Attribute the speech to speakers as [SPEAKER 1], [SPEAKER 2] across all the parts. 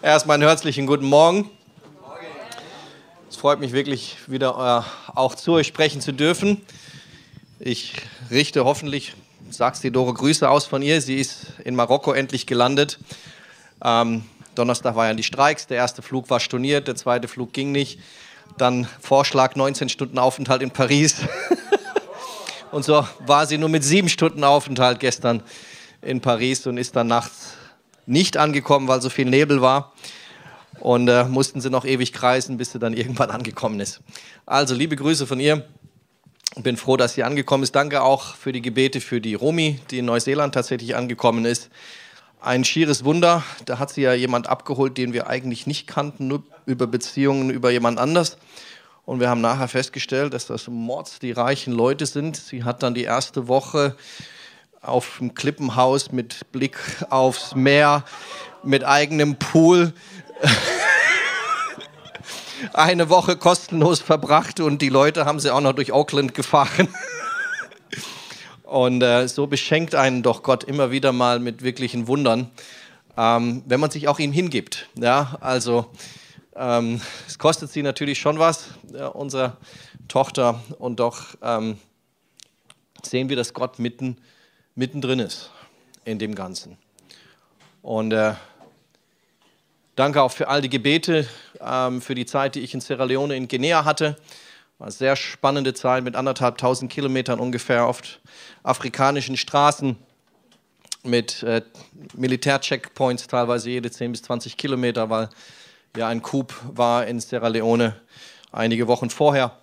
[SPEAKER 1] Erstmal einen herzlichen guten Morgen. Es freut mich wirklich, wieder äh, auch zu euch sprechen zu dürfen. Ich richte hoffentlich, sagst die Dore, Grüße aus von ihr. Sie ist in Marokko endlich gelandet. Ähm, Donnerstag waren ja die Streiks. Der erste Flug war storniert, der zweite Flug ging nicht. Dann Vorschlag 19 Stunden Aufenthalt in Paris. und so war sie nur mit sieben Stunden Aufenthalt gestern in Paris und ist dann nachts nicht angekommen, weil so viel Nebel war. Und äh, mussten sie noch ewig kreisen, bis sie dann irgendwann angekommen ist. Also liebe Grüße von ihr. Bin froh, dass sie angekommen ist. Danke auch für die Gebete für die Romi, die in Neuseeland tatsächlich angekommen ist. Ein schieres Wunder. Da hat sie ja jemand abgeholt, den wir eigentlich nicht kannten, nur über Beziehungen über jemand anders. Und wir haben nachher festgestellt, dass das Mords die reichen Leute sind. Sie hat dann die erste Woche auf dem Klippenhaus mit Blick aufs Meer, mit eigenem Pool. Eine Woche kostenlos verbracht und die Leute haben sie auch noch durch Auckland gefahren. Und äh, so beschenkt einen doch Gott immer wieder mal mit wirklichen Wundern, ähm, wenn man sich auch ihm hingibt. Ja, also ähm, es kostet sie natürlich schon was, ja, unsere Tochter, und doch ähm, sehen wir, dass Gott mitten mittendrin ist in dem Ganzen. Und äh, danke auch für all die Gebete, ähm, für die Zeit, die ich in Sierra Leone in Guinea hatte. War eine sehr spannende Zeit mit anderthalb tausend Kilometern ungefähr auf afrikanischen Straßen mit äh, Militärcheckpoints, teilweise jede 10 bis 20 Kilometer, weil ja ein Coup war in Sierra Leone einige Wochen vorher.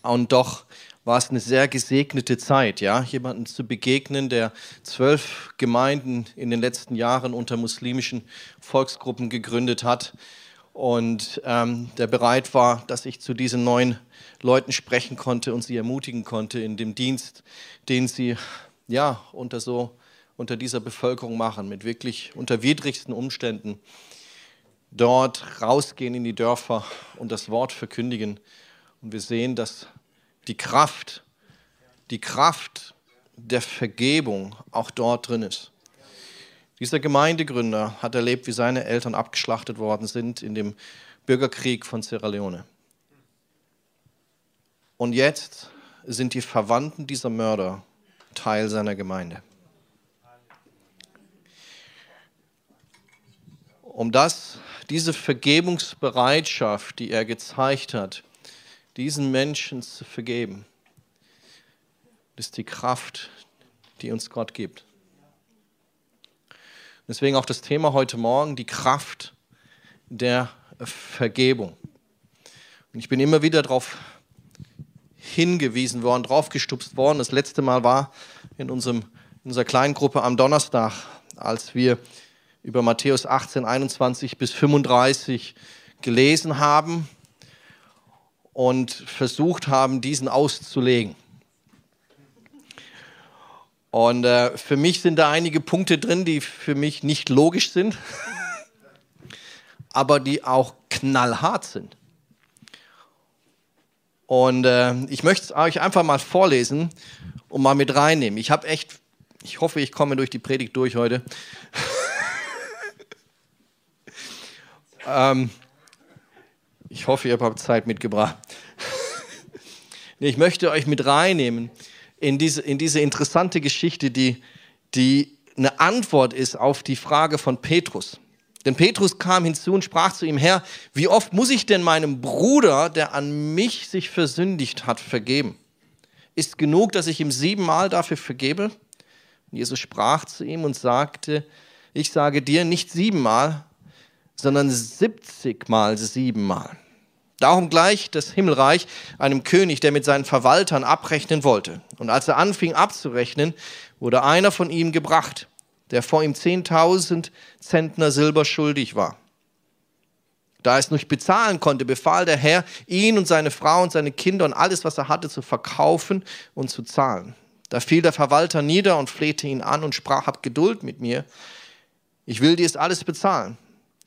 [SPEAKER 1] Und doch war es eine sehr gesegnete Zeit, ja, jemanden zu begegnen, der zwölf Gemeinden in den letzten Jahren unter muslimischen Volksgruppen gegründet hat und ähm, der bereit war, dass ich zu diesen neuen Leuten sprechen konnte und sie ermutigen konnte in dem Dienst, den sie ja unter so unter dieser Bevölkerung machen, mit wirklich unter widrigsten Umständen dort rausgehen in die Dörfer und das Wort verkündigen. Und wir sehen, dass die Kraft, die Kraft der Vergebung auch dort drin ist. Dieser Gemeindegründer hat erlebt, wie seine Eltern abgeschlachtet worden sind in dem Bürgerkrieg von Sierra Leone. Und jetzt sind die Verwandten dieser Mörder Teil seiner Gemeinde. Um das, diese Vergebungsbereitschaft, die er gezeigt hat, diesen Menschen zu vergeben. Ist die Kraft, die uns Gott gibt. Deswegen auch das Thema heute Morgen, die Kraft der Vergebung. Und ich bin immer wieder darauf hingewiesen worden, draufgestupst worden. Das letzte Mal war in, unserem, in unserer kleinen Gruppe am Donnerstag, als wir über Matthäus 18, 21 bis 35 gelesen haben und versucht haben, diesen auszulegen. Und äh, für mich sind da einige Punkte drin, die für mich nicht logisch sind, aber die auch knallhart sind. Und äh, ich möchte es euch einfach mal vorlesen und mal mit reinnehmen. Ich habe echt, ich hoffe, ich komme durch die Predigt durch heute. ähm, ich hoffe, ihr habt Zeit mitgebracht. ich möchte euch mit reinnehmen in diese, in diese interessante Geschichte, die, die eine Antwort ist auf die Frage von Petrus. Denn Petrus kam hinzu und sprach zu ihm, Herr, wie oft muss ich denn meinem Bruder, der an mich sich versündigt hat, vergeben? Ist genug, dass ich ihm siebenmal dafür vergebe? Und Jesus sprach zu ihm und sagte, ich sage dir nicht siebenmal, sondern 70 mal siebenmal. Darum gleich das Himmelreich einem König, der mit seinen Verwaltern abrechnen wollte. Und als er anfing abzurechnen, wurde einer von ihm gebracht, der vor ihm 10.000 Zentner Silber schuldig war. Da er es nicht bezahlen konnte, befahl der Herr, ihn und seine Frau und seine Kinder und alles, was er hatte, zu verkaufen und zu zahlen. Da fiel der Verwalter nieder und flehte ihn an und sprach, hab Geduld mit mir, ich will dir es alles bezahlen.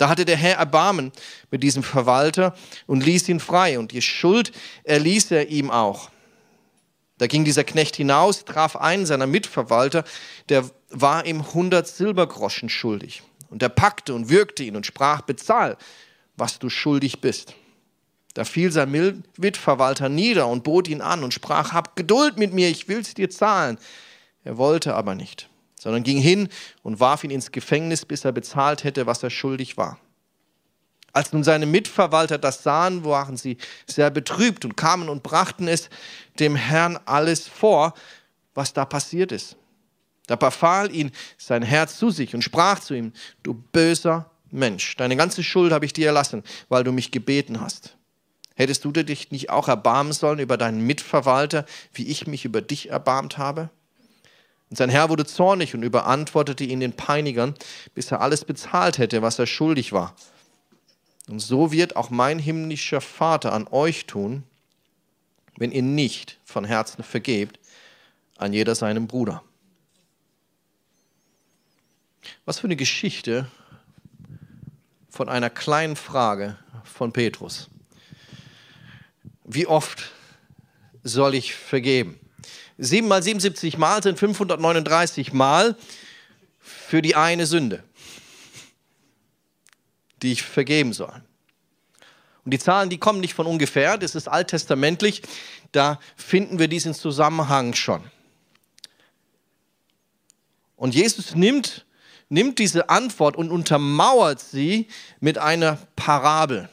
[SPEAKER 1] Da hatte der Herr Erbarmen mit diesem Verwalter und ließ ihn frei. Und die Schuld erließ er ihm auch. Da ging dieser Knecht hinaus, traf einen seiner Mitverwalter, der war ihm 100 Silbergroschen schuldig. Und er packte und würgte ihn und sprach, bezahl, was du schuldig bist. Da fiel sein Mitverwalter nieder und bot ihn an und sprach, hab Geduld mit mir, ich will's dir zahlen. Er wollte aber nicht, sondern ging hin und warf ihn ins Gefängnis, bis er bezahlt hätte, was er schuldig war. Als nun seine Mitverwalter das sahen, waren sie sehr betrübt und kamen und brachten es dem Herrn alles vor, was da passiert ist. Da befahl ihn sein Herz zu sich und sprach zu ihm, du böser Mensch, deine ganze Schuld habe ich dir erlassen, weil du mich gebeten hast. Hättest du dich nicht auch erbarmen sollen über deinen Mitverwalter, wie ich mich über dich erbarmt habe? Und sein Herr wurde zornig und überantwortete ihn den Peinigern, bis er alles bezahlt hätte, was er schuldig war. Und so wird auch mein himmlischer Vater an euch tun, wenn ihr nicht von Herzen vergebt an jeder seinem Bruder. Was für eine Geschichte von einer kleinen Frage von Petrus. Wie oft soll ich vergeben? 7 mal 77 Mal sind 539 Mal für die eine Sünde die ich vergeben soll. Und die Zahlen, die kommen nicht von ungefähr, das ist alttestamentlich, da finden wir diesen Zusammenhang schon. Und Jesus nimmt, nimmt diese Antwort und untermauert sie mit einer Parabel,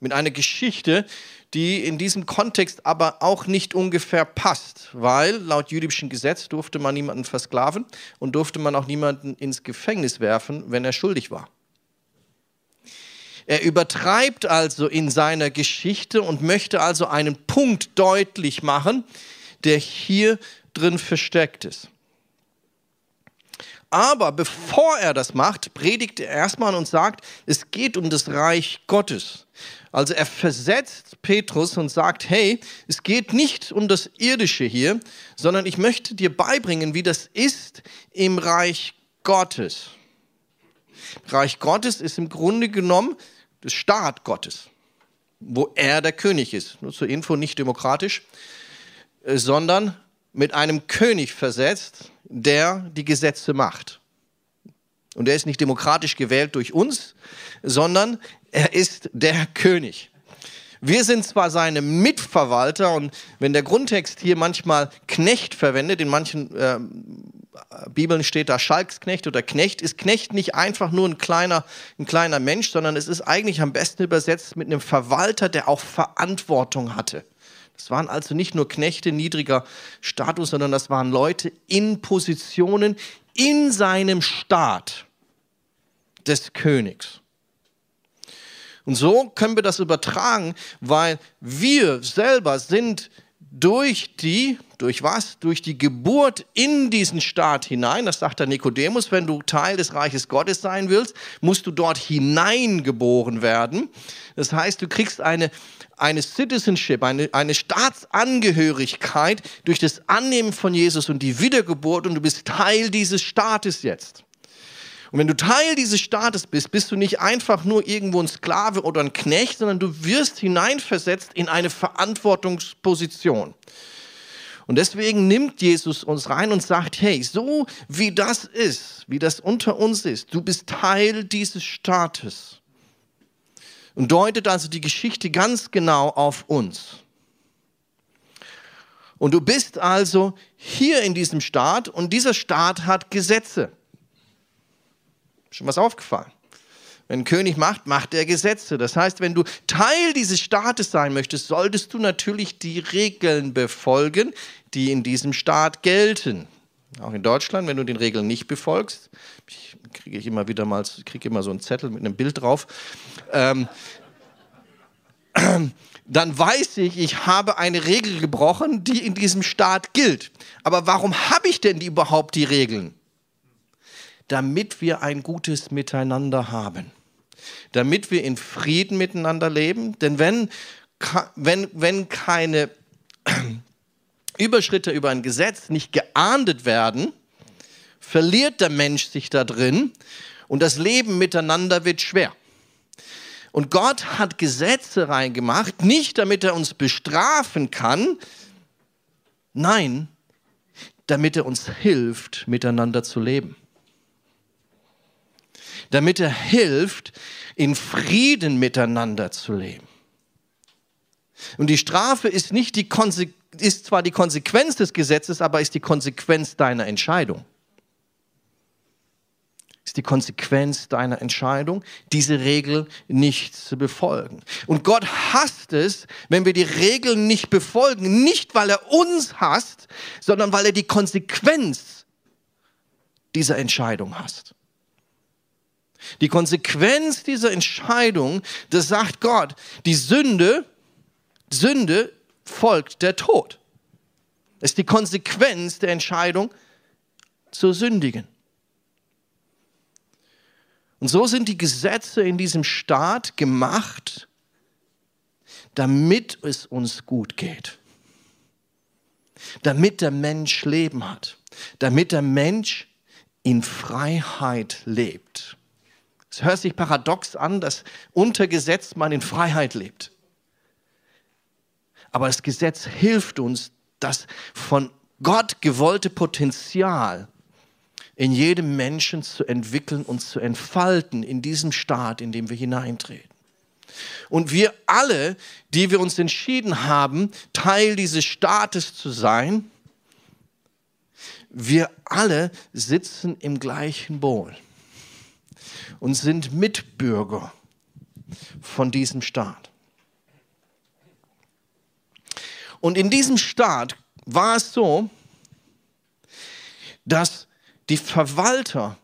[SPEAKER 1] mit einer Geschichte, die in diesem Kontext aber auch nicht ungefähr passt, weil laut jüdischem Gesetz durfte man niemanden versklaven und durfte man auch niemanden ins Gefängnis werfen, wenn er schuldig war. Er übertreibt also in seiner Geschichte und möchte also einen Punkt deutlich machen, der hier drin versteckt ist. Aber bevor er das macht, predigt er erstmal und sagt, es geht um das Reich Gottes. Also er versetzt Petrus und sagt, hey, es geht nicht um das Irdische hier, sondern ich möchte dir beibringen, wie das ist im Reich Gottes. Reich Gottes ist im Grunde genommen des Staat Gottes, wo er der König ist. Nur zur Info, nicht demokratisch, äh, sondern mit einem König versetzt, der die Gesetze macht. Und er ist nicht demokratisch gewählt durch uns, sondern er ist der König. Wir sind zwar seine Mitverwalter und wenn der Grundtext hier manchmal Knecht verwendet, in manchen äh, Bibeln steht da Schalksknecht oder Knecht, ist Knecht nicht einfach nur ein kleiner, ein kleiner Mensch, sondern es ist eigentlich am besten übersetzt mit einem Verwalter, der auch Verantwortung hatte. Das waren also nicht nur Knechte niedriger Status, sondern das waren Leute in Positionen in seinem Staat des Königs. Und so können wir das übertragen, weil wir selber sind durch die, durch was? Durch die Geburt in diesen Staat hinein, das sagt der Nikodemus, wenn du Teil des Reiches Gottes sein willst, musst du dort hineingeboren werden. Das heißt, du kriegst eine, eine Citizenship, eine, eine Staatsangehörigkeit durch das Annehmen von Jesus und die Wiedergeburt und du bist Teil dieses Staates jetzt. Und wenn du Teil dieses Staates bist, bist du nicht einfach nur irgendwo ein Sklave oder ein Knecht, sondern du wirst hineinversetzt in eine Verantwortungsposition. Und deswegen nimmt Jesus uns rein und sagt, hey, so wie das ist, wie das unter uns ist, du bist Teil dieses Staates. Und deutet also die Geschichte ganz genau auf uns. Und du bist also hier in diesem Staat und dieser Staat hat Gesetze. Schon was aufgefallen? Wenn ein König macht, macht er Gesetze. Das heißt, wenn du Teil dieses Staates sein möchtest, solltest du natürlich die Regeln befolgen, die in diesem Staat gelten. Auch in Deutschland, wenn du den Regeln nicht befolgst, kriege ich immer wieder mal, kriege immer so einen Zettel mit einem Bild drauf. Ähm, dann weiß ich, ich habe eine Regel gebrochen, die in diesem Staat gilt. Aber warum habe ich denn die überhaupt die Regeln? Damit wir ein gutes Miteinander haben, damit wir in Frieden miteinander leben. Denn wenn, wenn, wenn keine Überschritte über ein Gesetz nicht geahndet werden, verliert der Mensch sich da drin und das Leben miteinander wird schwer. Und Gott hat Gesetze reingemacht, nicht damit er uns bestrafen kann, nein, damit er uns hilft, miteinander zu leben damit er hilft, in Frieden miteinander zu leben. Und die Strafe ist, nicht die ist zwar die Konsequenz des Gesetzes, aber ist die Konsequenz deiner Entscheidung ist die Konsequenz deiner Entscheidung, diese Regel nicht zu befolgen. Und Gott hasst es, wenn wir die Regeln nicht befolgen, nicht weil er uns hasst, sondern weil er die Konsequenz dieser Entscheidung hasst. Die Konsequenz dieser Entscheidung, das sagt Gott, die Sünde, Sünde folgt der Tod. Das ist die Konsequenz der Entscheidung zu sündigen. Und so sind die Gesetze in diesem Staat gemacht, damit es uns gut geht. Damit der Mensch Leben hat. Damit der Mensch in Freiheit lebt. Es hört sich paradox an, dass unter Gesetz man in Freiheit lebt. Aber das Gesetz hilft uns, das von Gott gewollte Potenzial in jedem Menschen zu entwickeln und zu entfalten in diesem Staat, in dem wir hineintreten. Und wir alle, die wir uns entschieden haben, Teil dieses Staates zu sein, wir alle sitzen im gleichen Boot und sind Mitbürger von diesem Staat. Und in diesem Staat war es so, dass die Verwalter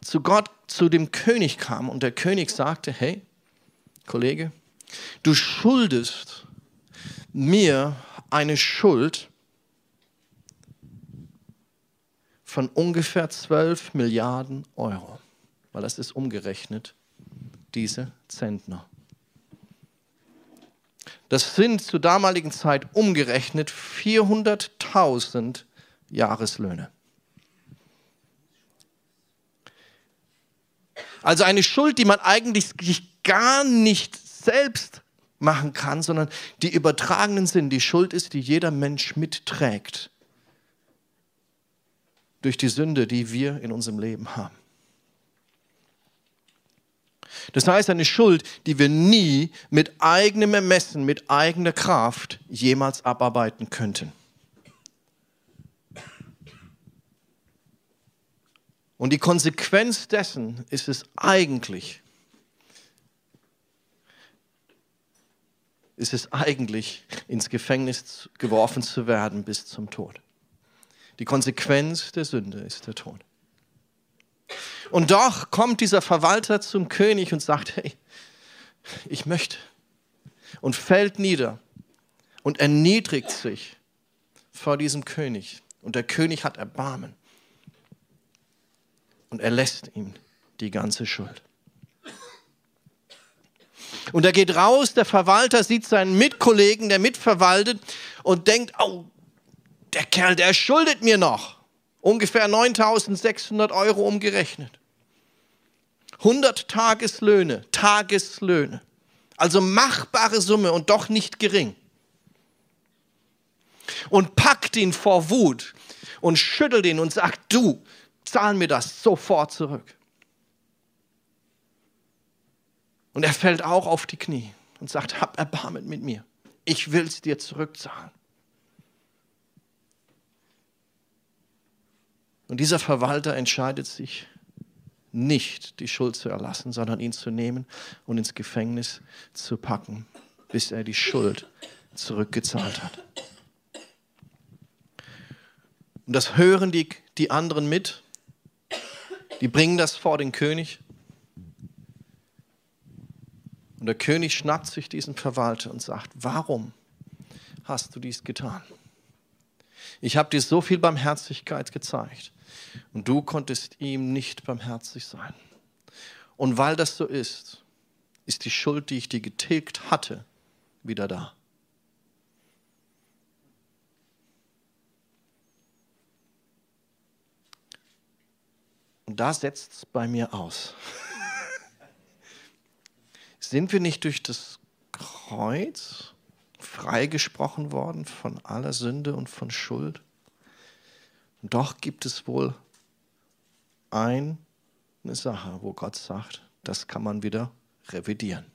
[SPEAKER 1] zu Gott, zu dem König kamen und der König sagte, hey, Kollege, du schuldest mir eine Schuld von ungefähr 12 Milliarden Euro, weil das ist umgerechnet diese Zentner. Das sind zur damaligen Zeit umgerechnet 400.000 Jahreslöhne. Also eine Schuld, die man eigentlich gar nicht selbst machen kann, sondern die übertragenen sind. Die Schuld ist, die jeder Mensch mitträgt durch die Sünde, die wir in unserem Leben haben. Das heißt, eine Schuld, die wir nie mit eigenem Ermessen, mit eigener Kraft jemals abarbeiten könnten. Und die Konsequenz dessen ist es eigentlich, ist es eigentlich, ins Gefängnis geworfen zu werden bis zum Tod. Die Konsequenz der Sünde ist der Tod. Und doch kommt dieser Verwalter zum König und sagt, hey, ich möchte. Und fällt nieder und erniedrigt sich vor diesem König. Und der König hat Erbarmen und er lässt ihm die ganze Schuld. Und er geht raus, der Verwalter sieht seinen Mitkollegen, der mitverwaltet und denkt, oh, der Kerl, der schuldet mir noch ungefähr 9600 Euro umgerechnet. 100 Tageslöhne, Tageslöhne. Also machbare Summe und doch nicht gering. Und packt ihn vor Wut und schüttelt ihn und sagt, du, zahl mir das sofort zurück. Und er fällt auch auf die Knie und sagt, hab Erbarmen mit mir. Ich will es dir zurückzahlen. Und dieser Verwalter entscheidet sich nicht, die Schuld zu erlassen, sondern ihn zu nehmen und ins Gefängnis zu packen, bis er die Schuld zurückgezahlt hat. Und das hören die, die anderen mit die bringen das vor den König. Und der König schnappt sich diesen Verwalter und sagt, warum hast du dies getan? Ich habe dir so viel Barmherzigkeit gezeigt und du konntest ihm nicht barmherzig sein. Und weil das so ist, ist die Schuld, die ich dir getilgt hatte, wieder da. Und da setzt es bei mir aus. Sind wir nicht durch das Kreuz freigesprochen worden von aller Sünde und von Schuld? Und doch gibt es wohl ein eine Sache, wo Gott sagt, das kann man wieder revidieren.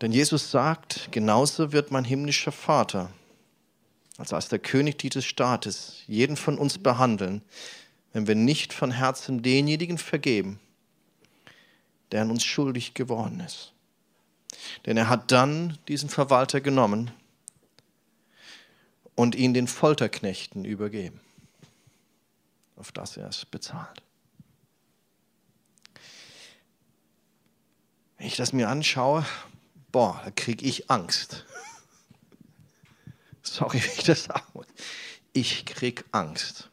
[SPEAKER 1] Denn Jesus sagt, genauso wird mein himmlischer Vater, also als der König dieses Staates, jeden von uns behandeln, wenn wir nicht von Herzen denjenigen vergeben, der an uns schuldig geworden ist. Denn er hat dann diesen Verwalter genommen und ihn den Folterknechten übergeben, auf das er es bezahlt. Wenn ich das mir anschaue, boah, da kriege ich Angst. Sorry, wie ich das sagen muss. Ich kriege Angst.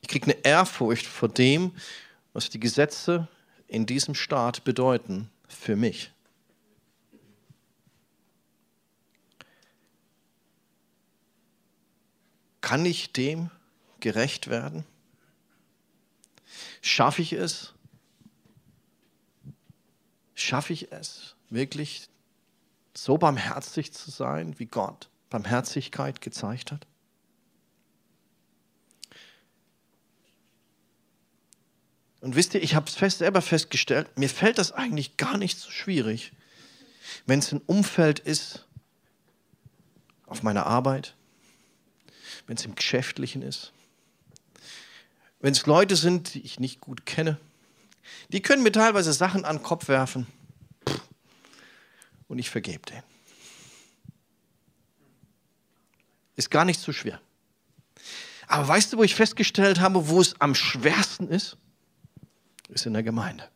[SPEAKER 1] Ich kriege eine Ehrfurcht vor dem, was die Gesetze in diesem Staat bedeuten für mich. Kann ich dem gerecht werden? Schaffe ich es? Schaffe ich es, wirklich so barmherzig zu sein, wie Gott Barmherzigkeit gezeigt hat? Und wisst ihr, ich habe es fest, selber festgestellt, mir fällt das eigentlich gar nicht so schwierig, wenn es ein Umfeld ist, auf meiner Arbeit, wenn es im Geschäftlichen ist, wenn es Leute sind, die ich nicht gut kenne, die können mir teilweise Sachen an den Kopf werfen und ich vergebe denen. Ist gar nicht so schwer. Aber weißt du, wo ich festgestellt habe, wo es am schwersten ist? ist in der Gemeinde.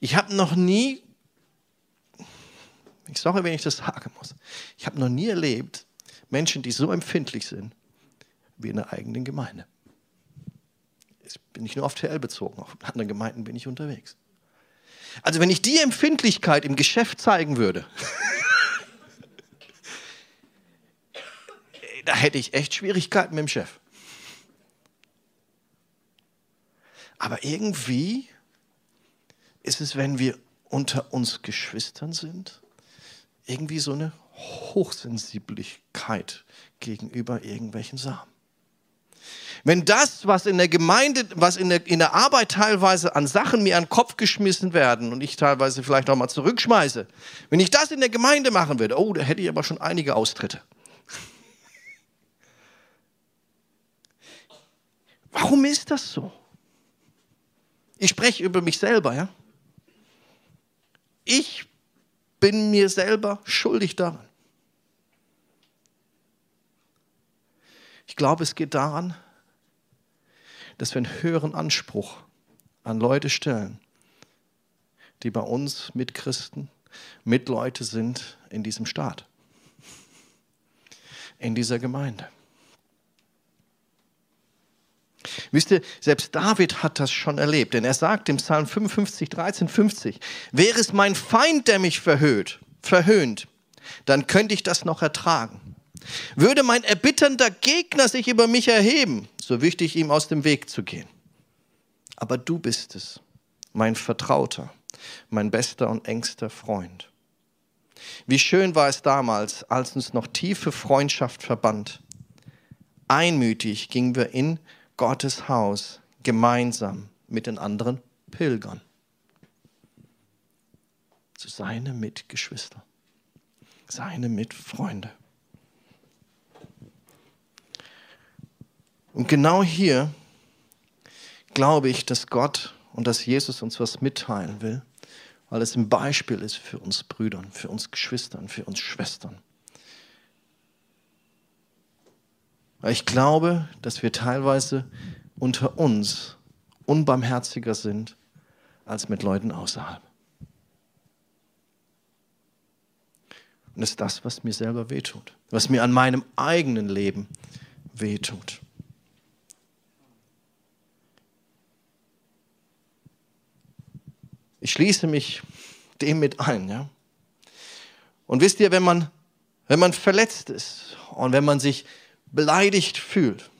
[SPEAKER 1] Ich habe noch nie, ich sage, wenn ich das sagen muss, ich habe noch nie erlebt, Menschen, die so empfindlich sind wie in der eigenen Gemeinde. Jetzt bin ich nur auf TL bezogen, auf anderen Gemeinden bin ich unterwegs. Also wenn ich die Empfindlichkeit im Geschäft zeigen würde, da hätte ich echt Schwierigkeiten mit dem Chef. Aber irgendwie ist es, wenn wir unter uns Geschwistern sind, irgendwie so eine Hochsensibilität gegenüber irgendwelchen Samen. Wenn das, was in der Gemeinde, was in der, in der Arbeit teilweise an Sachen mir an den Kopf geschmissen werden und ich teilweise vielleicht auch mal zurückschmeiße, wenn ich das in der Gemeinde machen würde, oh, da hätte ich aber schon einige Austritte. Warum ist das so? Ich spreche über mich selber, ja. Ich bin mir selber schuldig daran. Ich glaube, es geht daran, dass wir einen höheren Anspruch an Leute stellen, die bei uns Mitchristen, Mitleute sind in diesem Staat, in dieser Gemeinde. Wisst ihr, selbst David hat das schon erlebt, denn er sagt im Psalm 55, 13, 50, wäre es mein Feind, der mich verhöhnt, verhöhnt, dann könnte ich das noch ertragen. Würde mein erbitternder Gegner sich über mich erheben, so wüchte ich ihm aus dem Weg zu gehen. Aber du bist es, mein Vertrauter, mein bester und engster Freund. Wie schön war es damals, als uns noch tiefe Freundschaft verband. Einmütig gingen wir in Gottes Haus gemeinsam mit den anderen Pilgern. Zu seine Mitgeschwister, seine Mitfreunde. Und genau hier glaube ich, dass Gott und dass Jesus uns was mitteilen will, weil es ein Beispiel ist für uns Brüdern, für uns Geschwistern, für uns Schwestern. Weil ich glaube, dass wir teilweise unter uns unbarmherziger sind als mit Leuten außerhalb. Und das ist das, was mir selber wehtut, was mir an meinem eigenen Leben wehtut. Ich schließe mich dem mit ein. Ja? Und wisst ihr, wenn man, wenn man verletzt ist und wenn man sich beleidigt fühlt,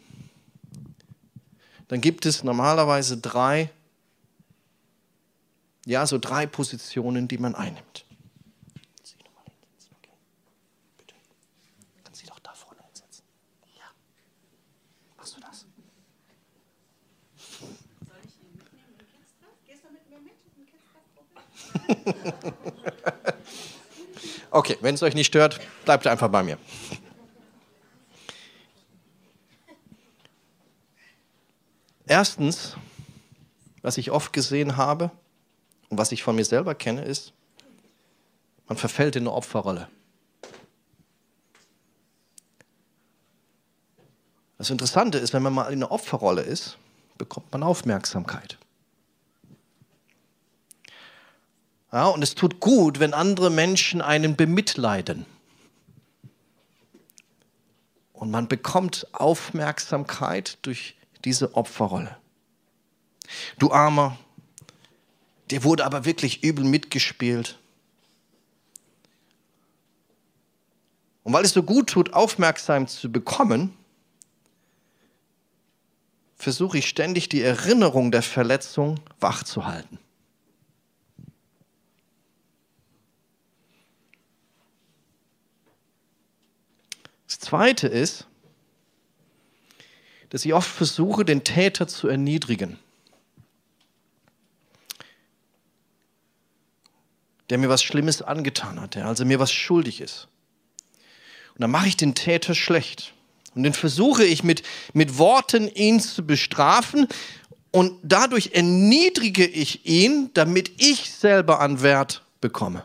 [SPEAKER 1] dann gibt es normalerweise drei, ja, so drei Positionen, die man einnimmt. Okay, wenn es euch nicht stört, bleibt einfach bei mir. Erstens, was ich oft gesehen habe und was ich von mir selber kenne, ist, man verfällt in eine Opferrolle. Das Interessante ist, wenn man mal in einer Opferrolle ist, bekommt man Aufmerksamkeit. Ja, und es tut gut, wenn andere Menschen einen bemitleiden. Und man bekommt Aufmerksamkeit durch diese Opferrolle. Du Armer, dir wurde aber wirklich übel mitgespielt. Und weil es so gut tut, aufmerksam zu bekommen, versuche ich ständig die Erinnerung der Verletzung wachzuhalten. Das Zweite ist, dass ich oft versuche, den Täter zu erniedrigen. Der mir was Schlimmes angetan hat, der also mir was schuldig ist. Und dann mache ich den Täter schlecht. Und dann versuche ich mit, mit Worten ihn zu bestrafen und dadurch erniedrige ich ihn, damit ich selber an Wert bekomme.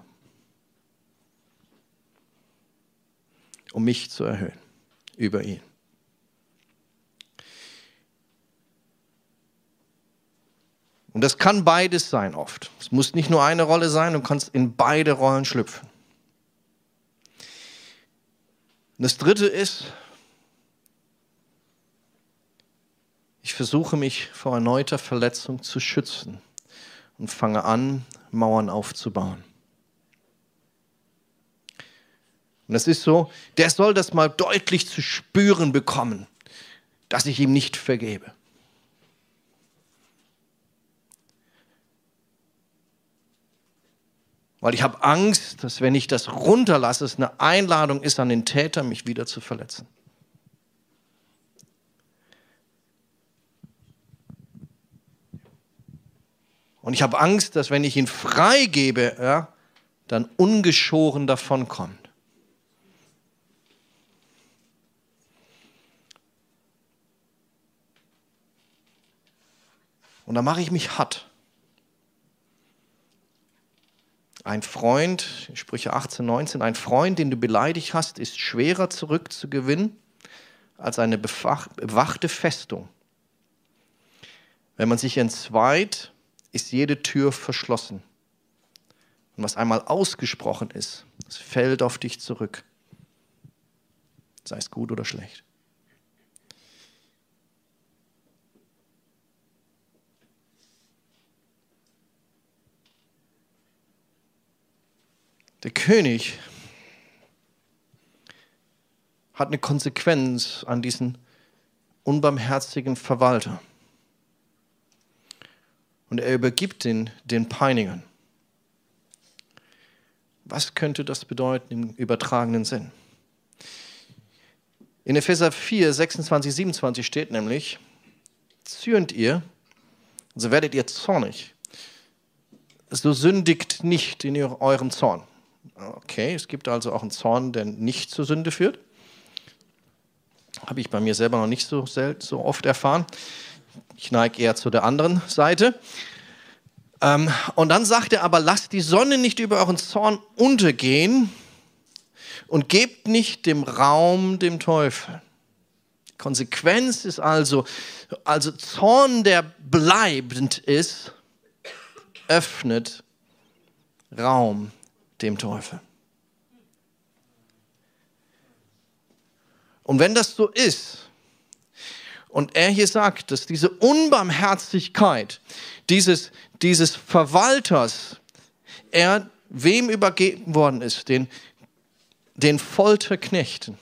[SPEAKER 1] Um mich zu erhöhen über ihn. Und das kann beides sein oft. Es muss nicht nur eine Rolle sein, du kannst in beide Rollen schlüpfen. Und das dritte ist, Ich versuche mich vor erneuter Verletzung zu schützen und fange an, Mauern aufzubauen. Und es ist so, der soll das mal deutlich zu spüren bekommen, dass ich ihm nicht vergebe. Weil ich habe Angst, dass wenn ich das runterlasse, es eine Einladung ist an den Täter, mich wieder zu verletzen. Und ich habe Angst, dass wenn ich ihn freigebe, ja, dann ungeschoren davonkommt. Und da mache ich mich hart. Ein Freund, Sprüche 18, 19, ein Freund, den du beleidigt hast, ist schwerer zurückzugewinnen als eine bewachte Festung. Wenn man sich entzweit, ist jede Tür verschlossen. Und was einmal ausgesprochen ist, das fällt auf dich zurück. Sei es gut oder schlecht. Der König hat eine Konsequenz an diesen unbarmherzigen Verwalter und er übergibt ihn den Peinigern. Was könnte das bedeuten im übertragenen Sinn? In Epheser 4, 26, 27 steht nämlich, zürnt ihr, so werdet ihr zornig. So sündigt nicht in eurem Zorn. Okay, es gibt also auch einen Zorn, der nicht zur Sünde führt. Habe ich bei mir selber noch nicht so, so oft erfahren. Ich neige eher zu der anderen Seite. Ähm, und dann sagt er aber, lasst die Sonne nicht über euren Zorn untergehen und gebt nicht dem Raum dem Teufel. Konsequenz ist also, also Zorn, der bleibend ist, öffnet Raum dem Teufel. Und wenn das so ist, und er hier sagt, dass diese Unbarmherzigkeit dieses, dieses Verwalters, er wem übergeben worden ist, den, den Folterknechten,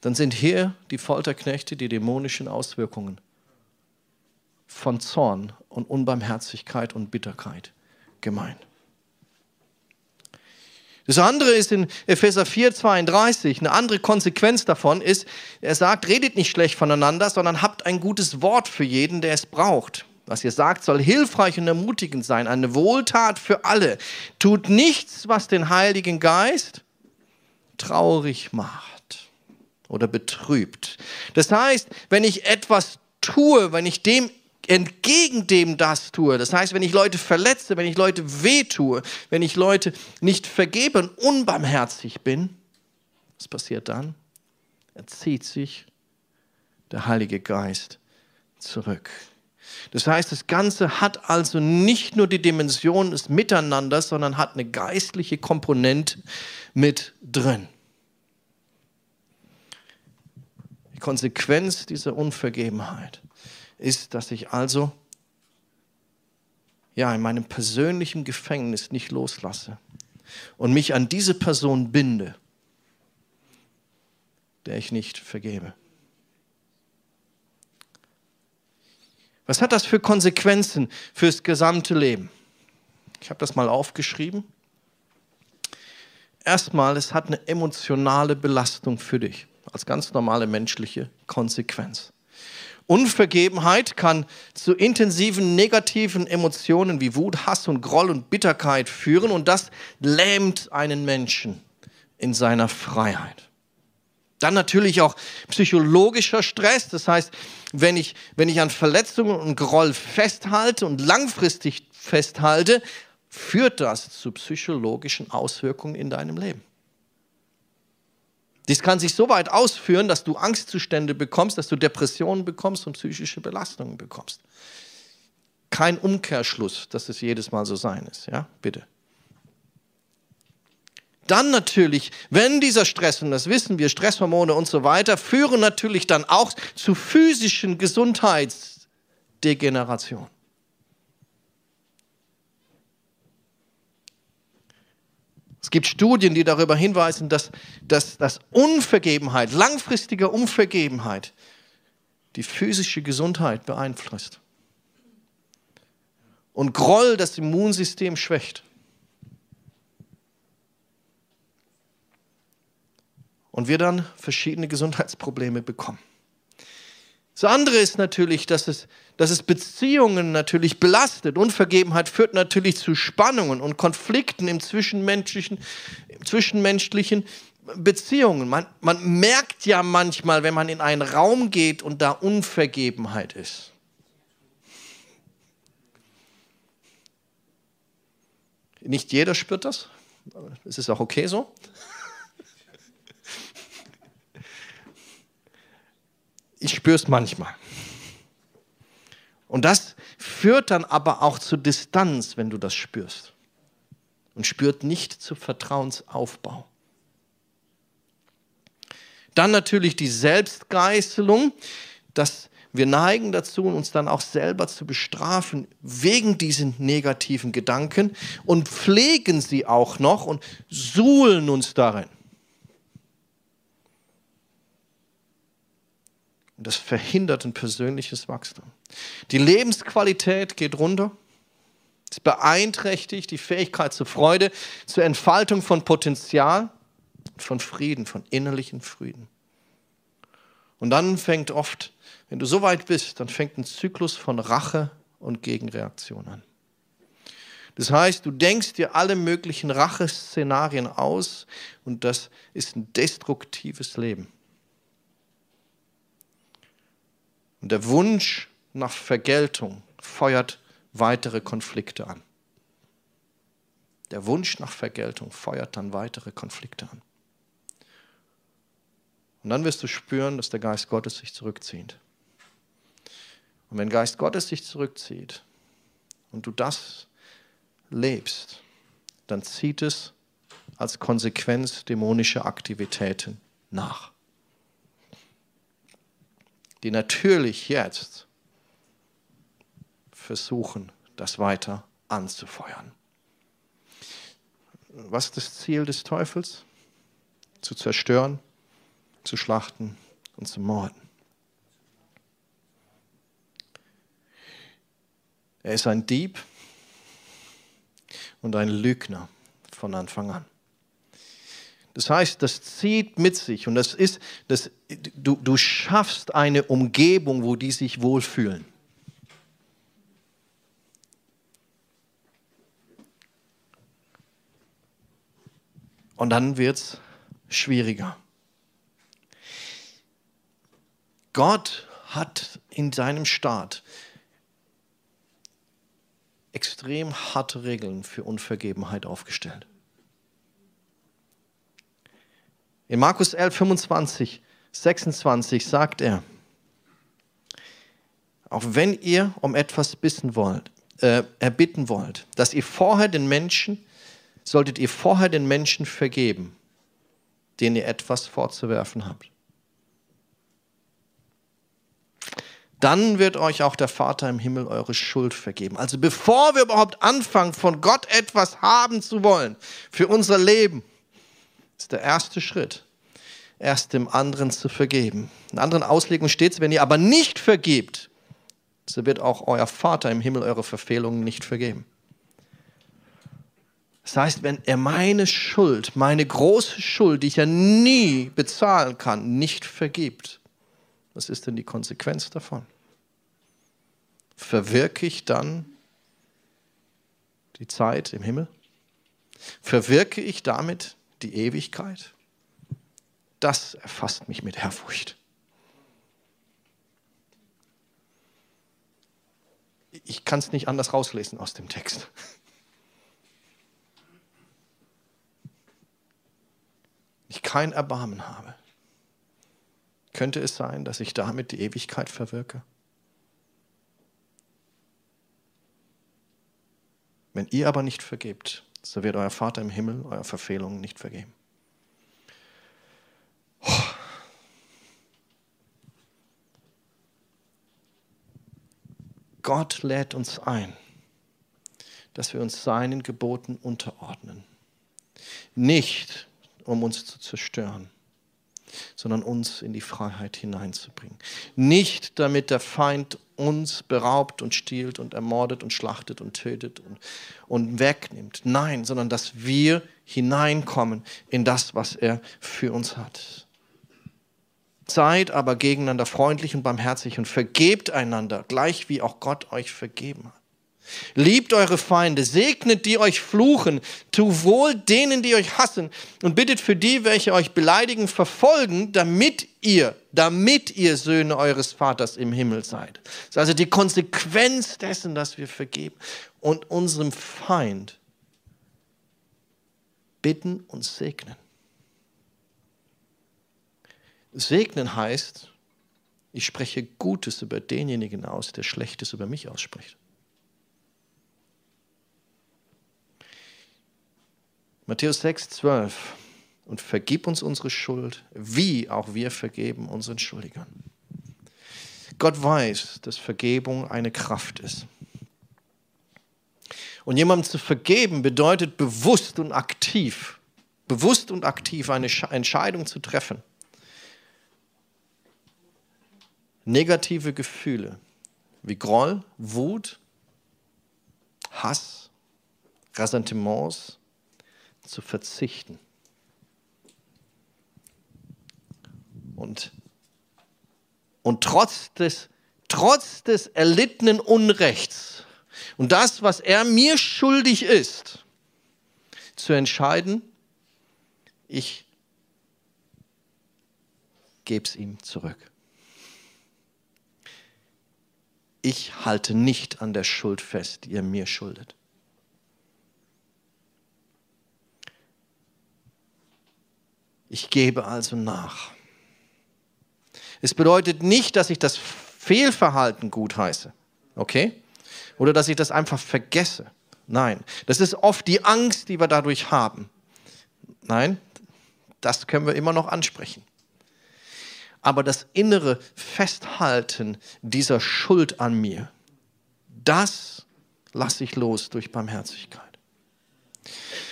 [SPEAKER 1] dann sind hier die Folterknechte die dämonischen Auswirkungen von Zorn und Unbarmherzigkeit und Bitterkeit gemeint. Das andere ist in Epheser 4, 32, eine andere Konsequenz davon ist, er sagt, redet nicht schlecht voneinander, sondern habt ein gutes Wort für jeden, der es braucht. Was ihr sagt, soll hilfreich und ermutigend sein, eine Wohltat für alle. Tut nichts, was den Heiligen Geist traurig macht oder betrübt. Das heißt, wenn ich etwas tue, wenn ich dem entgegen dem das tue, das heißt, wenn ich Leute verletze, wenn ich Leute wehtue, wenn ich Leute nicht vergebe und unbarmherzig bin, was passiert dann? Er zieht sich der Heilige Geist zurück. Das heißt, das Ganze hat also nicht nur die Dimension des Miteinanders, sondern hat eine geistliche Komponente mit drin. Die Konsequenz dieser Unvergebenheit ist, dass ich also ja in meinem persönlichen Gefängnis nicht loslasse und mich an diese Person binde, der ich nicht vergebe. Was hat das für Konsequenzen fürs gesamte Leben? Ich habe das mal aufgeschrieben. Erstmal, es hat eine emotionale Belastung für dich, als ganz normale menschliche Konsequenz. Unvergebenheit kann zu intensiven negativen Emotionen wie Wut, Hass und Groll und Bitterkeit führen und das lähmt einen Menschen in seiner Freiheit. Dann natürlich auch psychologischer Stress, das heißt, wenn ich, wenn ich an Verletzungen und Groll festhalte und langfristig festhalte, führt das zu psychologischen Auswirkungen in deinem Leben. Dies kann sich so weit ausführen, dass du Angstzustände bekommst, dass du Depressionen bekommst und psychische Belastungen bekommst. Kein Umkehrschluss, dass es jedes Mal so sein ist. Ja, bitte. Dann natürlich, wenn dieser Stress, und das wissen wir, Stresshormone und so weiter, führen natürlich dann auch zu physischen Gesundheitsdegeneration. Es gibt Studien, die darüber hinweisen, dass, dass, dass Unvergebenheit, langfristige Unvergebenheit, die physische Gesundheit beeinflusst. Und Groll das Immunsystem schwächt. Und wir dann verschiedene Gesundheitsprobleme bekommen. Das andere ist natürlich, dass es, dass es Beziehungen natürlich belastet. Unvergebenheit führt natürlich zu Spannungen und Konflikten im zwischenmenschlichen, im zwischenmenschlichen Beziehungen. Man, man merkt ja manchmal, wenn man in einen Raum geht und da Unvergebenheit ist. Nicht jeder spürt das. Es ist auch okay so. Ich spüre es manchmal. Und das führt dann aber auch zu Distanz, wenn du das spürst. Und spürt nicht zu Vertrauensaufbau. Dann natürlich die Selbstgeißelung, dass wir neigen dazu, uns dann auch selber zu bestrafen wegen diesen negativen Gedanken und pflegen sie auch noch und suhlen uns darin. Und das verhindert ein persönliches Wachstum. Die Lebensqualität geht runter. Es beeinträchtigt die Fähigkeit zur Freude, zur Entfaltung von Potenzial, von Frieden, von innerlichen Frieden. Und dann fängt oft, wenn du so weit bist, dann fängt ein Zyklus von Rache und Gegenreaktion an. Das heißt, du denkst dir alle möglichen Racheszenarien aus und das ist ein destruktives Leben. Und der Wunsch nach Vergeltung feuert weitere Konflikte an. Der Wunsch nach Vergeltung feuert dann weitere Konflikte an. Und dann wirst du spüren, dass der Geist Gottes sich zurückzieht. Und wenn Geist Gottes sich zurückzieht und du das lebst, dann zieht es als Konsequenz dämonische Aktivitäten nach die natürlich jetzt versuchen, das weiter anzufeuern. Was ist das Ziel des Teufels? Zu zerstören, zu schlachten und zu morden. Er ist ein Dieb und ein Lügner von Anfang an. Das heißt, das zieht mit sich und das ist, das, du, du schaffst eine Umgebung, wo die sich wohlfühlen. Und dann wird es schwieriger. Gott hat in seinem Staat extrem harte Regeln für Unvergebenheit aufgestellt. In Markus 11, 25, 26 sagt er, auch wenn ihr um etwas bitten wollt, äh, erbitten wollt, dass ihr vorher den Menschen, solltet ihr vorher den Menschen vergeben, denen ihr etwas vorzuwerfen habt. Dann wird euch auch der Vater im Himmel eure Schuld vergeben. Also bevor wir überhaupt anfangen, von Gott etwas haben zu wollen für unser Leben, ist der erste Schritt, erst dem anderen zu vergeben. In anderen Auslegungen steht es, wenn ihr aber nicht vergebt, so wird auch euer Vater im Himmel eure Verfehlungen nicht vergeben. Das heißt, wenn er meine Schuld, meine große Schuld, die ich ja nie bezahlen kann, nicht vergibt, was ist denn die Konsequenz davon? Verwirke ich dann die Zeit im Himmel? Verwirke ich damit die Ewigkeit? Das erfasst mich mit Ehrfurcht. Ich kann es nicht anders rauslesen aus dem Text. Ich kein Erbarmen habe. Könnte es sein, dass ich damit die Ewigkeit verwirke? Wenn ihr aber nicht vergebt, so wird euer Vater im Himmel euer Verfehlungen nicht vergeben. Gott lädt uns ein, dass wir uns seinen Geboten unterordnen. Nicht, um uns zu zerstören, sondern uns in die Freiheit hineinzubringen. Nicht damit der Feind uns beraubt und stiehlt und ermordet und schlachtet und tötet und, und wegnimmt. Nein, sondern dass wir hineinkommen in das, was er für uns hat. Seid aber gegeneinander freundlich und barmherzig und vergebt einander, gleich wie auch Gott euch vergeben hat. Liebt eure Feinde, segnet die euch fluchen, tu wohl denen, die euch hassen und bittet für die, welche euch beleidigen, verfolgen, damit ihr, damit ihr Söhne eures Vaters im Himmel seid. Das ist also die Konsequenz dessen, dass wir vergeben und unserem Feind bitten und segnen. Segnen heißt, ich spreche Gutes über denjenigen aus, der Schlechtes über mich ausspricht. Matthäus 6, 12. Und vergib uns unsere Schuld, wie auch wir vergeben unseren Schuldigern. Gott weiß, dass Vergebung eine Kraft ist. Und jemandem zu vergeben bedeutet bewusst und aktiv, bewusst und aktiv eine Entscheidung zu treffen. Negative Gefühle wie Groll, Wut, Hass, Ressentiments, zu verzichten. Und, und trotz, des, trotz des erlittenen Unrechts und das, was er mir schuldig ist, zu entscheiden, ich gebe es ihm zurück. Ich halte nicht an der Schuld fest, die er mir schuldet. Ich gebe also nach. Es bedeutet nicht, dass ich das Fehlverhalten gutheiße, okay? Oder dass ich das einfach vergesse. Nein, das ist oft die Angst, die wir dadurch haben. Nein, das können wir immer noch ansprechen. Aber das innere Festhalten dieser Schuld an mir, das lasse ich los durch Barmherzigkeit.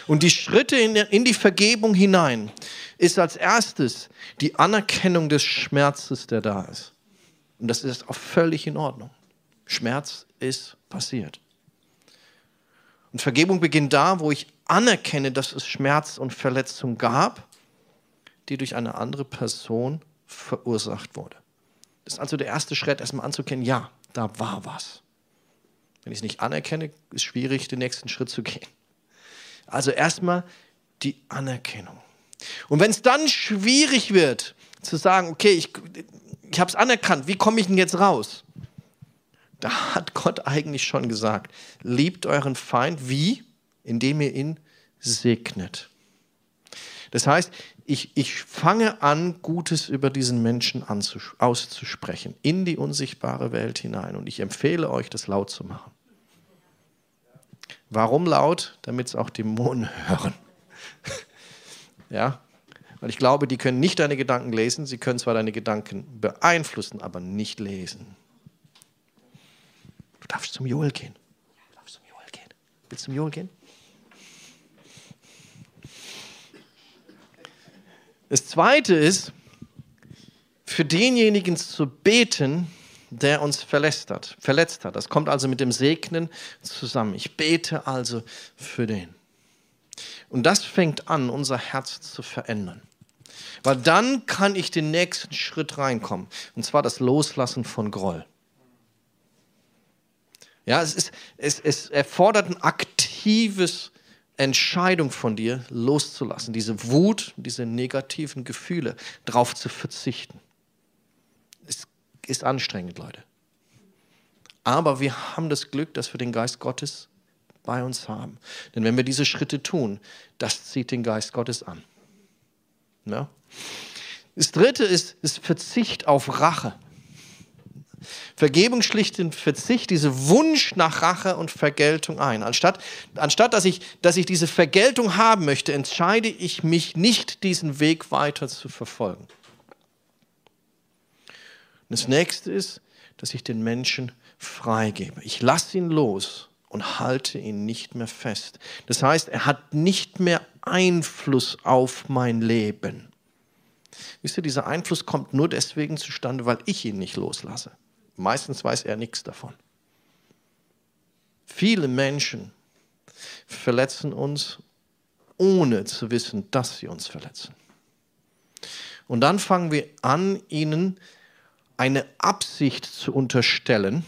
[SPEAKER 1] Und die Schritte in die Vergebung hinein ist als erstes die Anerkennung des Schmerzes, der da ist. Und das ist auch völlig in Ordnung. Schmerz ist passiert. Und Vergebung beginnt da, wo ich anerkenne, dass es Schmerz und Verletzung gab, die durch eine andere Person verursacht wurde. Das ist also der erste Schritt, erstmal anzukennen, ja, da war was. Wenn ich es nicht anerkenne, ist es schwierig, den nächsten Schritt zu gehen. Also erstmal die Anerkennung. Und wenn es dann schwierig wird, zu sagen, okay, ich, ich habe es anerkannt, wie komme ich denn jetzt raus? Da hat Gott eigentlich schon gesagt, liebt euren Feind, wie? Indem ihr ihn segnet. Das heißt, ich, ich fange an, Gutes über diesen Menschen auszusprechen, in die unsichtbare Welt hinein. Und ich empfehle euch, das laut zu machen. Warum laut? Damit es auch Dämonen hören. ja, weil ich glaube, die können nicht deine Gedanken lesen, sie können zwar deine Gedanken beeinflussen, aber nicht lesen. Du darfst zum Joel gehen. Du darfst zum Joel gehen. Willst du zum Joel gehen? Das zweite ist, für denjenigen zu beten, der uns verletzt hat. Verletzt hat. Das kommt also mit dem Segnen zusammen. Ich bete also für den. Und das fängt an, unser Herz zu verändern. Weil dann kann ich den nächsten Schritt reinkommen. Und zwar das Loslassen von Groll. Ja, es, ist, es, es erfordert ein aktives Entscheidung von dir loszulassen, diese Wut, diese negativen Gefühle, darauf zu verzichten. Ist anstrengend, Leute. Aber wir haben das Glück, dass wir den Geist Gottes bei uns haben. Denn wenn wir diese Schritte tun, das zieht den Geist Gottes an. Ja? Das dritte ist, ist Verzicht auf Rache. Vergebung schlicht den Verzicht, diesen Wunsch nach Rache und Vergeltung ein. Anstatt, anstatt dass, ich, dass ich diese Vergeltung haben möchte, entscheide ich mich nicht, diesen Weg weiter zu verfolgen. Das nächste ist, dass ich den Menschen freigebe. Ich lasse ihn los und halte ihn nicht mehr fest. Das heißt, er hat nicht mehr Einfluss auf mein Leben. Wisst ihr, dieser Einfluss kommt nur deswegen zustande, weil ich ihn nicht loslasse. Meistens weiß er nichts davon. Viele Menschen verletzen uns, ohne zu wissen, dass sie uns verletzen. Und dann fangen wir an, ihnen eine Absicht zu unterstellen,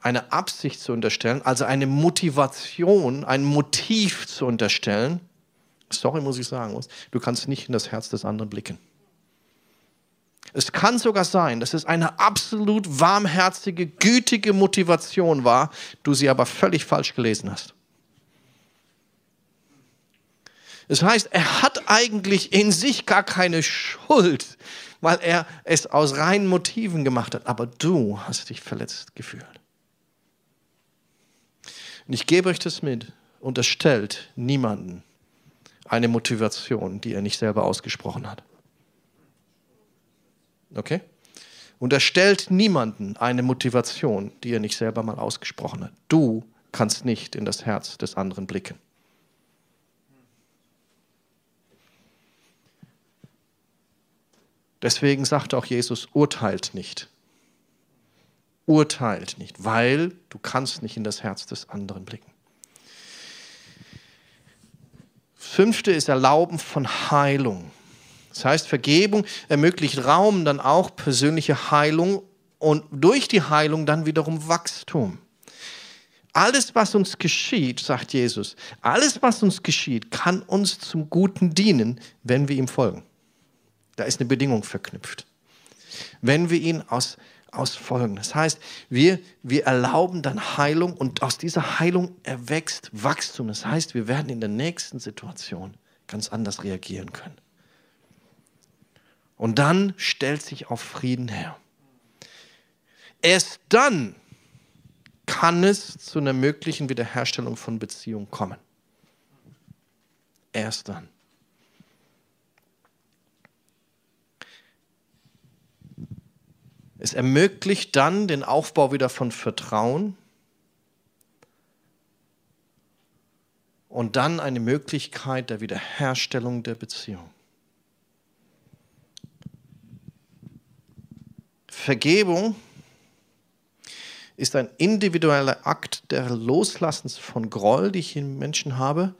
[SPEAKER 1] eine Absicht zu unterstellen, also eine Motivation, ein Motiv zu unterstellen. Sorry, muss ich sagen, du kannst nicht in das Herz des anderen blicken. Es kann sogar sein, dass es eine absolut warmherzige, gütige Motivation war, du sie aber völlig falsch gelesen hast. Das heißt, er hat eigentlich in sich gar keine Schuld, weil er es aus reinen Motiven gemacht hat. Aber du hast dich verletzt gefühlt. Und ich gebe euch das mit. Unterstellt niemanden eine Motivation, die er nicht selber ausgesprochen hat. Okay? Unterstellt niemanden eine Motivation, die er nicht selber mal ausgesprochen hat. Du kannst nicht in das Herz des anderen blicken. Deswegen sagte auch Jesus, urteilt nicht. Urteilt nicht, weil du kannst nicht in das Herz des anderen blicken. Fünfte ist Erlauben von Heilung. Das heißt, Vergebung ermöglicht Raum, dann auch persönliche Heilung und durch die Heilung dann wiederum Wachstum. Alles, was uns geschieht, sagt Jesus, alles, was uns geschieht, kann uns zum Guten dienen, wenn wir ihm folgen. Da ist eine Bedingung verknüpft. Wenn wir ihn aus, aus folgen. Das heißt, wir, wir erlauben dann Heilung und aus dieser Heilung erwächst Wachstum. Das heißt, wir werden in der nächsten Situation ganz anders reagieren können. Und dann stellt sich auf Frieden her. Erst dann kann es zu einer möglichen Wiederherstellung von Beziehungen kommen. Erst dann. Es ermöglicht dann den Aufbau wieder von Vertrauen und dann eine Möglichkeit der Wiederherstellung der Beziehung. Vergebung ist ein individueller Akt der Loslassens von Groll, die ich in Menschen habe,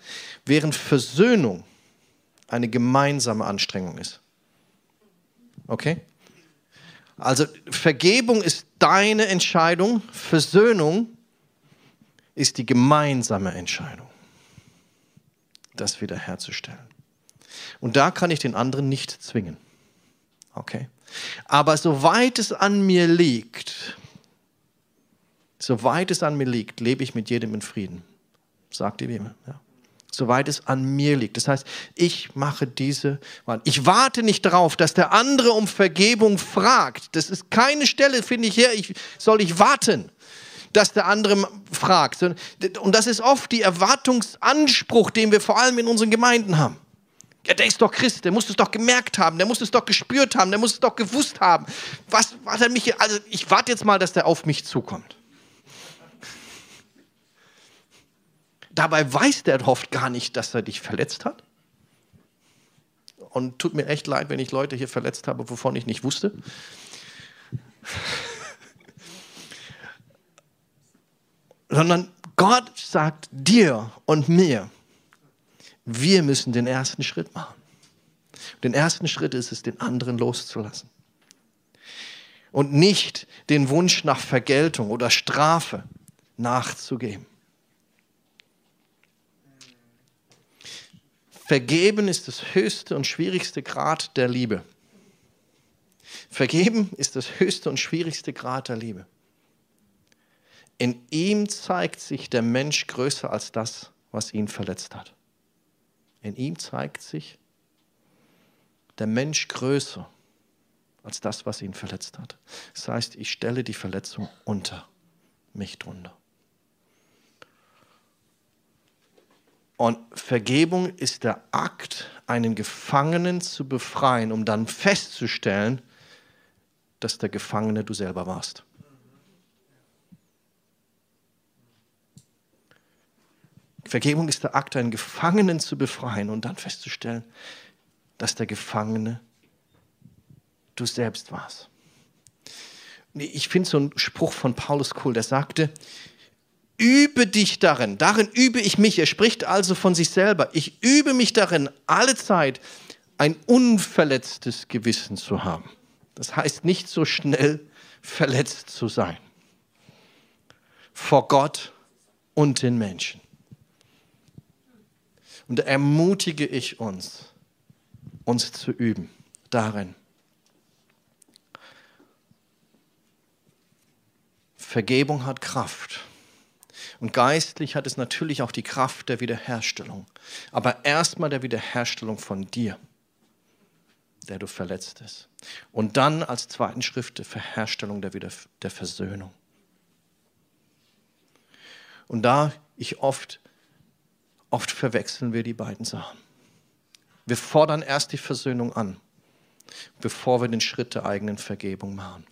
[SPEAKER 1] während Versöhnung eine gemeinsame Anstrengung ist. Okay? Also Vergebung ist deine Entscheidung, Versöhnung ist die gemeinsame Entscheidung. das wiederherzustellen. Und da kann ich den anderen nicht zwingen. Okay? Aber soweit es an mir liegt, soweit es an mir liegt, lebe ich mit jedem in Frieden, sagt die Bibel. Ja. Soweit es an mir liegt. Das heißt, ich mache diese Wahl. Ich warte nicht darauf, dass der andere um Vergebung fragt. Das ist keine Stelle, finde ich, hier, ich, soll ich warten dass der andere fragt. Und das ist oft der Erwartungsanspruch, den wir vor allem in unseren Gemeinden haben. Ja, der ist doch Christ, der muss es doch gemerkt haben, der muss es doch gespürt haben, der muss es doch gewusst haben. Was hat er mich, also ich warte jetzt mal, dass der auf mich zukommt. Dabei weiß der oft gar nicht, dass er dich verletzt hat. Und tut mir echt leid, wenn ich Leute hier verletzt habe, wovon ich nicht wusste. Sondern Gott sagt dir und mir, wir müssen den ersten Schritt machen. Den ersten Schritt ist es, den anderen loszulassen. Und nicht den Wunsch nach Vergeltung oder Strafe nachzugeben. Vergeben ist das höchste und schwierigste Grad der Liebe. Vergeben ist das höchste und schwierigste Grad der Liebe. In ihm zeigt sich der Mensch größer als das, was ihn verletzt hat. In ihm zeigt sich der Mensch größer als das, was ihn verletzt hat. Das heißt, ich stelle die Verletzung unter mich drunter. Und Vergebung ist der Akt, einen Gefangenen zu befreien, um dann festzustellen, dass der Gefangene du selber warst. Vergebung ist der Akt, einen Gefangenen zu befreien und dann festzustellen, dass der Gefangene du selbst warst. Ich finde so einen Spruch von Paulus cool, der sagte, übe dich darin, darin übe ich mich. Er spricht also von sich selber. Ich übe mich darin, alle Zeit ein unverletztes Gewissen zu haben. Das heißt nicht so schnell verletzt zu sein. Vor Gott und den Menschen. Und da ermutige ich uns, uns zu üben darin. Vergebung hat Kraft. Und geistlich hat es natürlich auch die Kraft der Wiederherstellung. Aber erstmal der Wiederherstellung von dir, der du verletzt ist. Und dann als zweiten Schritt die Verherstellung der, Wieder der Versöhnung. Und da ich oft Oft verwechseln wir die beiden Sachen. Wir fordern erst die Versöhnung an, bevor wir den Schritt der eigenen Vergebung machen.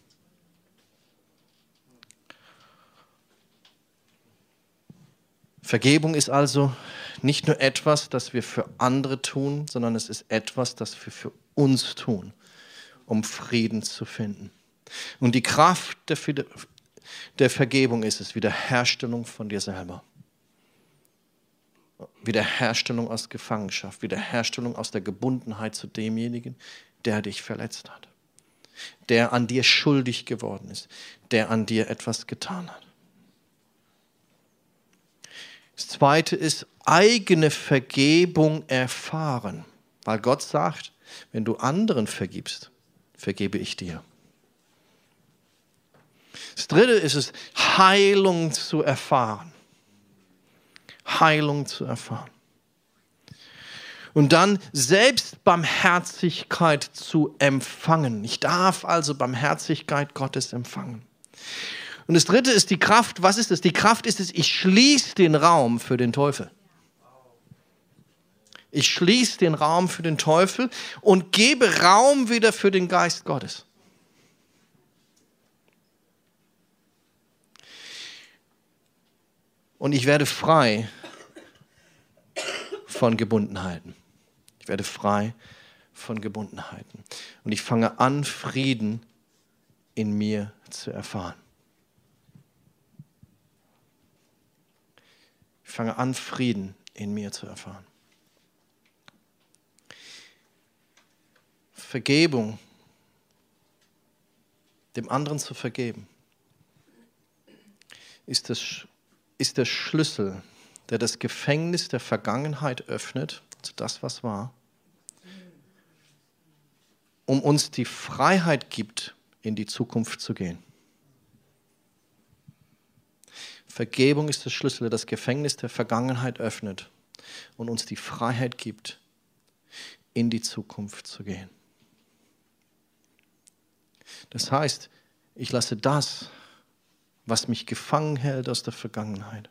[SPEAKER 1] Vergebung ist also nicht nur etwas, das wir für andere tun, sondern es ist etwas, das wir für uns tun, um Frieden zu finden. Und die Kraft der, der Vergebung ist es, Wiederherstellung von dir selber. Wiederherstellung aus Gefangenschaft, Wiederherstellung aus der Gebundenheit zu demjenigen, der dich verletzt hat, der an dir schuldig geworden ist, der an dir etwas getan hat. Das zweite ist eigene Vergebung erfahren, weil Gott sagt, wenn du anderen vergibst, vergebe ich dir. Das dritte ist es, Heilung zu erfahren. Heilung zu erfahren. Und dann Selbstbarmherzigkeit zu empfangen. Ich darf also Barmherzigkeit Gottes empfangen. Und das dritte ist die Kraft. Was ist es? Die Kraft ist es, ich schließe den Raum für den Teufel. Ich schließe den Raum für den Teufel und gebe Raum wieder für den Geist Gottes. Und ich werde frei von Gebundenheiten. Ich werde frei von Gebundenheiten. Und ich fange an, Frieden in mir zu erfahren. Fange an, Frieden in mir zu erfahren. Vergebung, dem anderen zu vergeben, ist, das, ist der Schlüssel der das Gefängnis der Vergangenheit öffnet, also das, was war, um uns die Freiheit gibt, in die Zukunft zu gehen. Vergebung ist der Schlüssel, der das Gefängnis der Vergangenheit öffnet und uns die Freiheit gibt, in die Zukunft zu gehen. Das heißt, ich lasse das, was mich gefangen hält aus der Vergangenheit.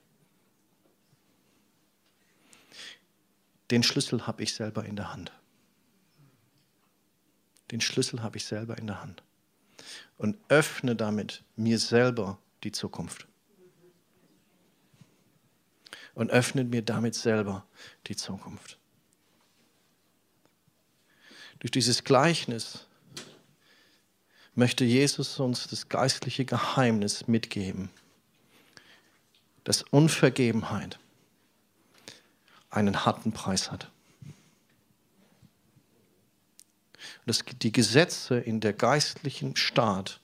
[SPEAKER 1] Den Schlüssel habe ich selber in der Hand. Den Schlüssel habe ich selber in der Hand. Und öffne damit mir selber die Zukunft. Und öffne mir damit selber die Zukunft. Durch dieses Gleichnis möchte Jesus uns das geistliche Geheimnis mitgeben, dass Unvergebenheit einen harten Preis hat. Dass die Gesetze in der geistlichen Staat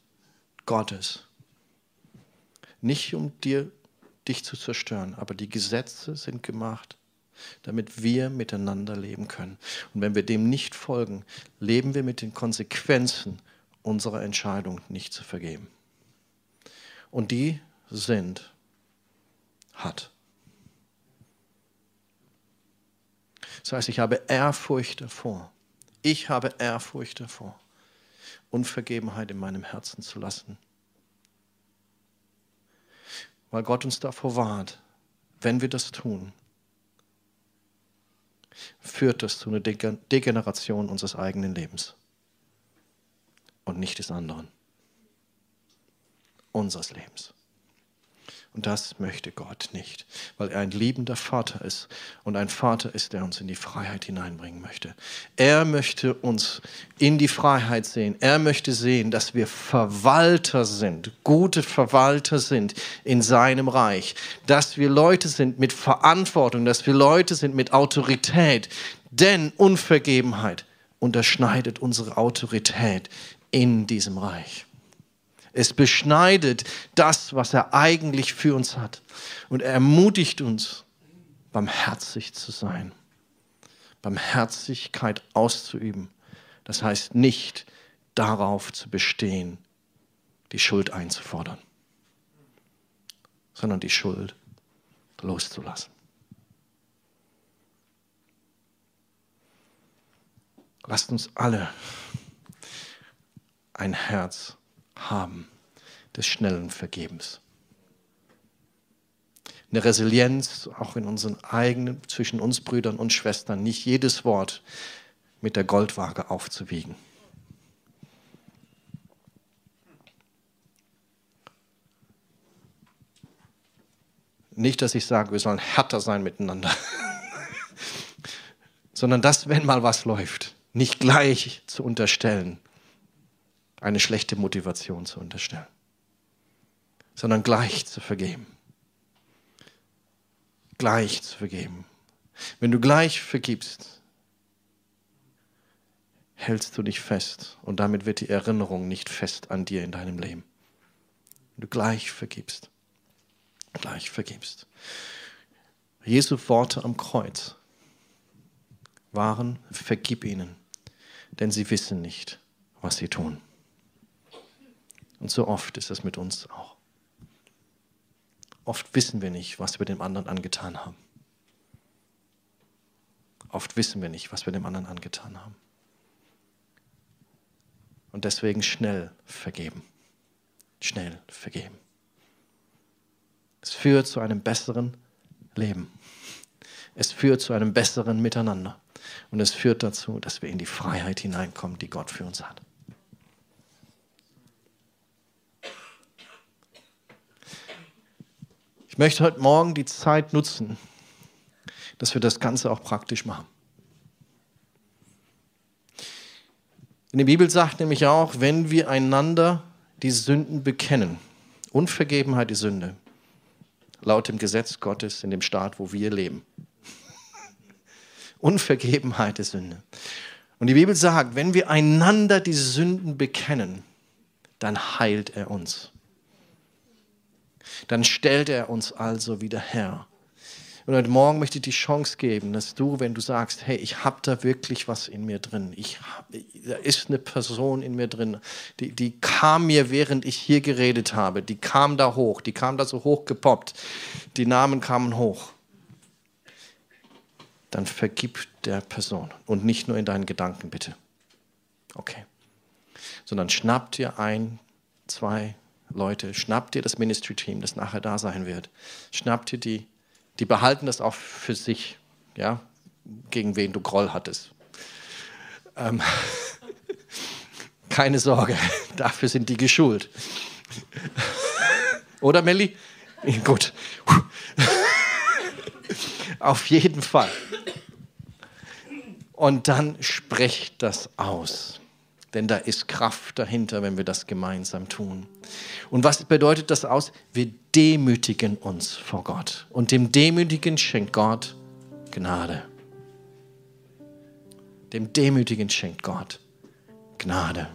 [SPEAKER 1] Gottes nicht um dir, dich zu zerstören, aber die Gesetze sind gemacht, damit wir miteinander leben können. Und wenn wir dem nicht folgen, leben wir mit den Konsequenzen unserer Entscheidung nicht zu vergeben. Und die sind hart. Das heißt, ich habe Ehrfurcht davor. Ich habe Ehrfurcht davor, Unvergebenheit in meinem Herzen zu lassen. Weil Gott uns davor warnt, wenn wir das tun, führt das zu einer Degeneration unseres eigenen Lebens und nicht des anderen. Unseres Lebens. Und das möchte Gott nicht, weil er ein liebender Vater ist und ein Vater ist, der uns in die Freiheit hineinbringen möchte. Er möchte uns in die Freiheit sehen. Er möchte sehen, dass wir Verwalter sind, gute Verwalter sind in seinem Reich, dass wir Leute sind mit Verantwortung, dass wir Leute sind mit Autorität. Denn Unvergebenheit unterschneidet unsere Autorität in diesem Reich. Es beschneidet das, was er eigentlich für uns hat. Und er ermutigt uns, barmherzig zu sein, Barmherzigkeit auszuüben. Das heißt nicht darauf zu bestehen, die Schuld einzufordern, sondern die Schuld loszulassen. Lasst uns alle ein Herz haben des schnellen Vergebens. Eine Resilienz auch in unseren eigenen, zwischen uns Brüdern und Schwestern, nicht jedes Wort mit der Goldwaage aufzuwiegen. Nicht, dass ich sage, wir sollen härter sein miteinander, sondern dass, wenn mal was läuft, nicht gleich zu unterstellen, eine schlechte Motivation zu unterstellen, sondern gleich zu vergeben. Gleich zu vergeben. Wenn du gleich vergibst, hältst du dich fest und damit wird die Erinnerung nicht fest an dir in deinem Leben. Wenn du gleich vergibst, gleich vergibst. Jesu Worte am Kreuz waren, vergib ihnen, denn sie wissen nicht, was sie tun. Und so oft ist es mit uns auch. Oft wissen wir nicht, was wir dem anderen angetan haben. Oft wissen wir nicht, was wir dem anderen angetan haben. Und deswegen schnell vergeben. Schnell vergeben. Es führt zu einem besseren Leben. Es führt zu einem besseren Miteinander. Und es führt dazu, dass wir in die Freiheit hineinkommen, die Gott für uns hat. Ich möchte heute Morgen die Zeit nutzen, dass wir das Ganze auch praktisch machen. In der Bibel sagt nämlich auch, wenn wir einander die Sünden bekennen, Unvergebenheit die Sünde, laut dem Gesetz Gottes in dem Staat, wo wir leben. Unvergebenheit ist Sünde. Und die Bibel sagt, wenn wir einander die Sünden bekennen, dann heilt er uns. Dann stellt er uns also wieder her. Und heute Morgen möchte ich die Chance geben, dass du, wenn du sagst, hey, ich habe da wirklich was in mir drin, ich da ist eine Person in mir drin, die, die kam mir, während ich hier geredet habe, die kam da hoch, die kam da so hoch gepoppt, die Namen kamen hoch. Dann vergib der Person und nicht nur in deinen Gedanken, bitte. Okay. Sondern schnapp dir ein, zwei Leute, schnapp dir das Ministry-Team, das nachher da sein wird. Schnapp dir die die behalten das auch für sich, ja, gegen wen du Groll hattest. Ähm, keine Sorge, dafür sind die geschult. Oder Melli? Gut. Auf jeden Fall. Und dann sprecht das aus. Denn da ist Kraft dahinter, wenn wir das gemeinsam tun. Und was bedeutet das aus? Wir demütigen uns vor Gott. Und dem Demütigen schenkt Gott Gnade. Dem Demütigen schenkt Gott Gnade.